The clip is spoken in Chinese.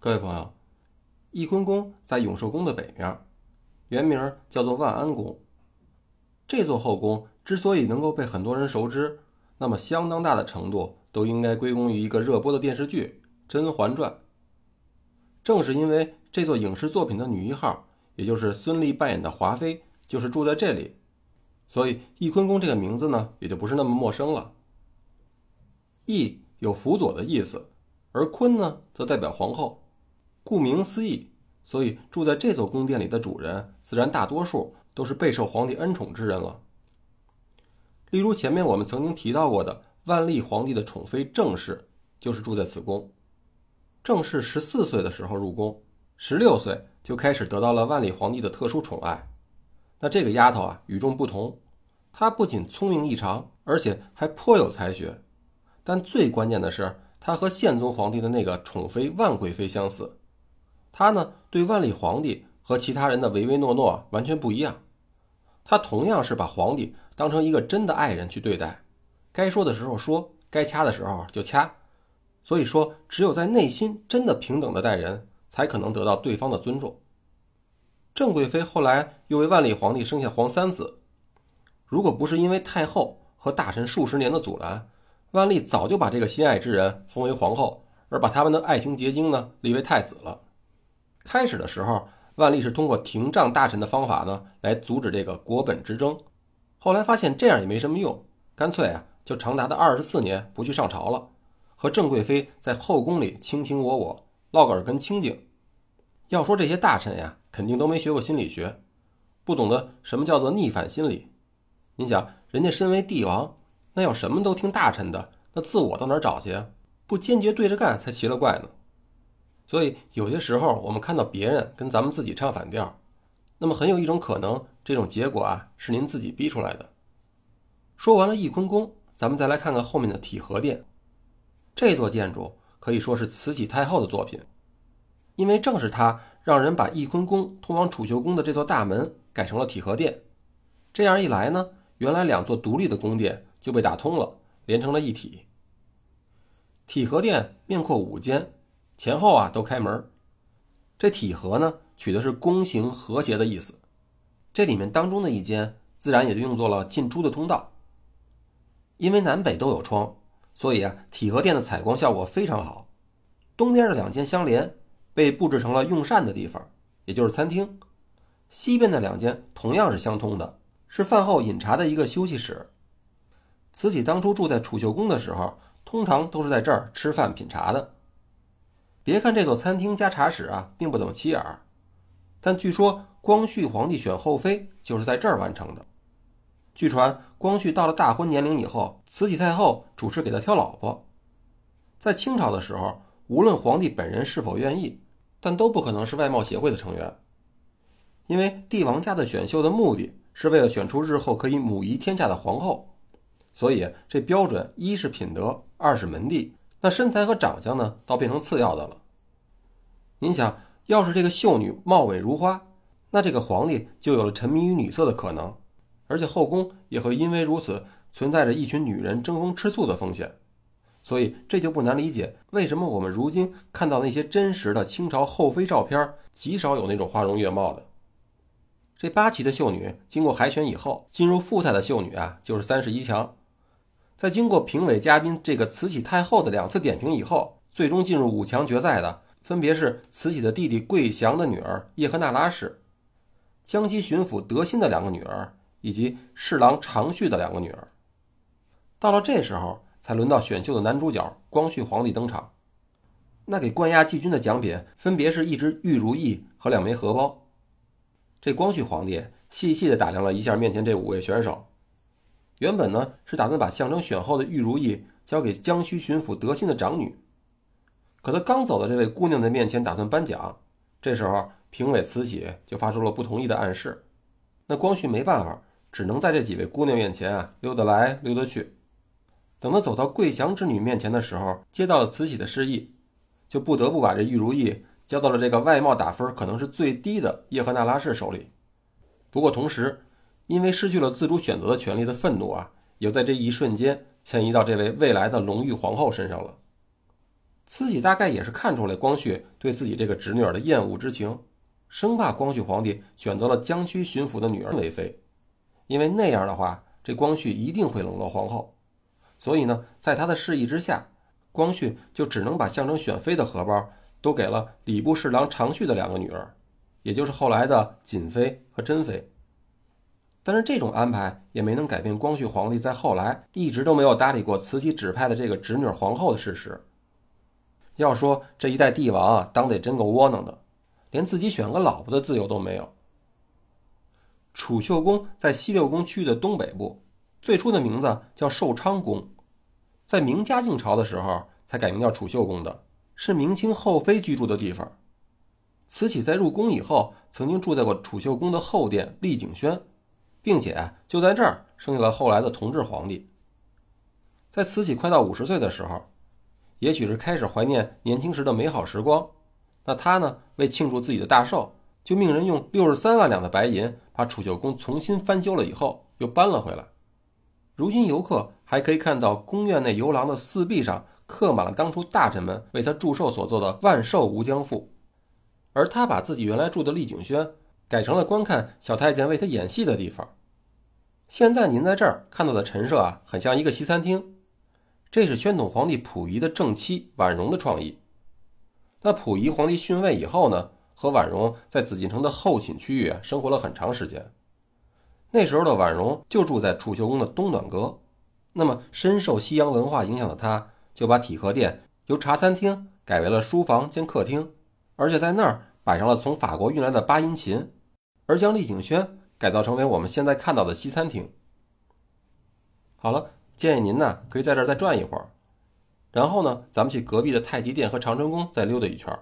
各位朋友，翊坤宫在永寿宫的北面，原名叫做万安宫。这座后宫之所以能够被很多人熟知，那么相当大的程度都应该归功于一个热播的电视剧《甄嬛传》。正是因为这座影视作品的女一号，也就是孙俪扮演的华妃，就是住在这里，所以翊坤宫这个名字呢，也就不是那么陌生了。翊有辅佐的意思，而坤呢，则代表皇后。顾名思义，所以住在这座宫殿里的主人，自然大多数都是备受皇帝恩宠之人了。例如前面我们曾经提到过的万历皇帝的宠妃郑氏，就是住在此宫。郑氏十四岁的时候入宫，十六岁就开始得到了万历皇帝的特殊宠爱。那这个丫头啊，与众不同，她不仅聪明异常，而且还颇有才学。但最关键的是，她和宪宗皇帝的那个宠妃万贵妃相似。他呢，对万历皇帝和其他人的唯唯诺诺完全不一样。他同样是把皇帝当成一个真的爱人去对待，该说的时候说，该掐的时候就掐。所以说，只有在内心真的平等的待人，才可能得到对方的尊重。郑贵妃后来又为万历皇帝生下皇三子，如果不是因为太后和大臣数十年的阻拦，万历早就把这个心爱之人封为皇后，而把他们的爱情结晶呢立为太子了。开始的时候，万历是通过廷杖大臣的方法呢，来阻止这个国本之争。后来发现这样也没什么用，干脆啊，就长达的二十四年不去上朝了，和郑贵妃在后宫里卿卿我我，落个耳根清净。要说这些大臣呀，肯定都没学过心理学，不懂得什么叫做逆反心理。你想，人家身为帝王，那要什么都听大臣的，那自我到哪找去？不坚决对着干才奇了怪呢。所以有些时候，我们看到别人跟咱们自己唱反调，那么很有一种可能，这种结果啊是您自己逼出来的。说完了翊坤宫，咱们再来看看后面的体和殿。这座建筑可以说是慈禧太后的作品，因为正是她让人把翊坤宫通往储秀宫的这座大门改成了体和殿。这样一来呢，原来两座独立的宫殿就被打通了，连成了一体。体和殿面阔五间。前后啊都开门，这体和呢取的是宫形和谐的意思。这里面当中的一间自然也就用作了进出的通道。因为南北都有窗，所以啊体和殿的采光效果非常好。东边的两间相连，被布置成了用膳的地方，也就是餐厅。西边的两间同样是相通的，是饭后饮茶的一个休息室。慈禧当初住在储秀宫的时候，通常都是在这儿吃饭品茶的。别看这座餐厅加茶室啊，并不怎么起眼儿，但据说光绪皇帝选后妃就是在这儿完成的。据传，光绪到了大婚年龄以后，慈禧太后主持给他挑老婆。在清朝的时候，无论皇帝本人是否愿意，但都不可能是外貌协会的成员，因为帝王家的选秀的目的是为了选出日后可以母仪天下的皇后，所以这标准一是品德，二是门第。那身材和长相呢，倒变成次要的了。您想要是这个秀女貌美如花，那这个皇帝就有了沉迷于女色的可能，而且后宫也会因为如此存在着一群女人争风吃醋的风险。所以这就不难理解，为什么我们如今看到那些真实的清朝后妃照片，极少有那种花容月貌的。这八旗的秀女经过海选以后，进入复赛的秀女啊，就是三十一强。在经过评委嘉宾这个慈禧太后的两次点评以后，最终进入五强决赛的分别是慈禧的弟弟桂祥的女儿叶赫那拉氏，江西巡抚德馨的两个女儿，以及侍郎长绪的两个女儿。到了这时候，才轮到选秀的男主角光绪皇帝登场。那给冠亚季军的奖品分别是一只玉如意和两枚荷包。这光绪皇帝细细的打量了一下面前这五位选手。原本呢是打算把象征选后的玉如意交给江西巡抚德馨的长女，可他刚走到这位姑娘的面前，打算颁奖，这时候评委慈禧就发出了不同意的暗示。那光绪没办法，只能在这几位姑娘面前啊溜达来溜达去。等他走到桂祥之女面前的时候，接到了慈禧的示意，就不得不把这玉如意交到了这个外貌打分可能是最低的叶赫那拉氏手里。不过同时，因为失去了自主选择的权利的愤怒啊，也在这一瞬间迁移到这位未来的隆裕皇后身上了。慈禧大概也是看出来光绪对自己这个侄女儿的厌恶之情，生怕光绪皇帝选择了江西巡抚的女儿为妃，因为那样的话，这光绪一定会冷落皇后。所以呢，在他的示意之下，光绪就只能把象征选妃的荷包都给了礼部侍郎常煦的两个女儿，也就是后来的瑾妃和珍妃。但是这种安排也没能改变光绪皇帝在后来一直都没有搭理过慈禧指派的这个侄女皇后的事实。要说这一代帝王啊，当得真够窝囊的，连自己选个老婆的自由都没有。储秀宫在西六宫区域的东北部，最初的名字叫寿昌宫，在明嘉靖朝的时候才改名叫储秀宫的，是明清后妃居住的地方。慈禧在入宫以后，曾经住在过储秀宫的后殿丽景轩，并且就在这儿生下了后来的同治皇帝。在慈禧快到五十岁的时候。也许是开始怀念年轻时的美好时光，那他呢？为庆祝自己的大寿，就命人用六十三万两的白银把储秀宫重新翻修了，以后又搬了回来。如今游客还可以看到宫院内游廊的四壁上刻满了当初大臣们为他祝寿所做的“万寿无疆赋”，而他把自己原来住的丽景轩改成了观看小太监为他演戏的地方。现在您在这儿看到的陈设啊，很像一个西餐厅。这是宣统皇帝溥仪的正妻婉容的创意。那溥仪皇帝逊位以后呢，和婉容在紫禁城的后寝区域生活了很长时间。那时候的婉容就住在储秀宫的东暖阁。那么深受西洋文化影响的他，就把体和殿由茶餐厅改为了书房兼客厅，而且在那儿摆上了从法国运来的八音琴，而将丽景轩改造成为我们现在看到的西餐厅。好了。建议您呢，可以在这儿再转一会儿，然后呢，咱们去隔壁的太极殿和长春宫再溜达一圈。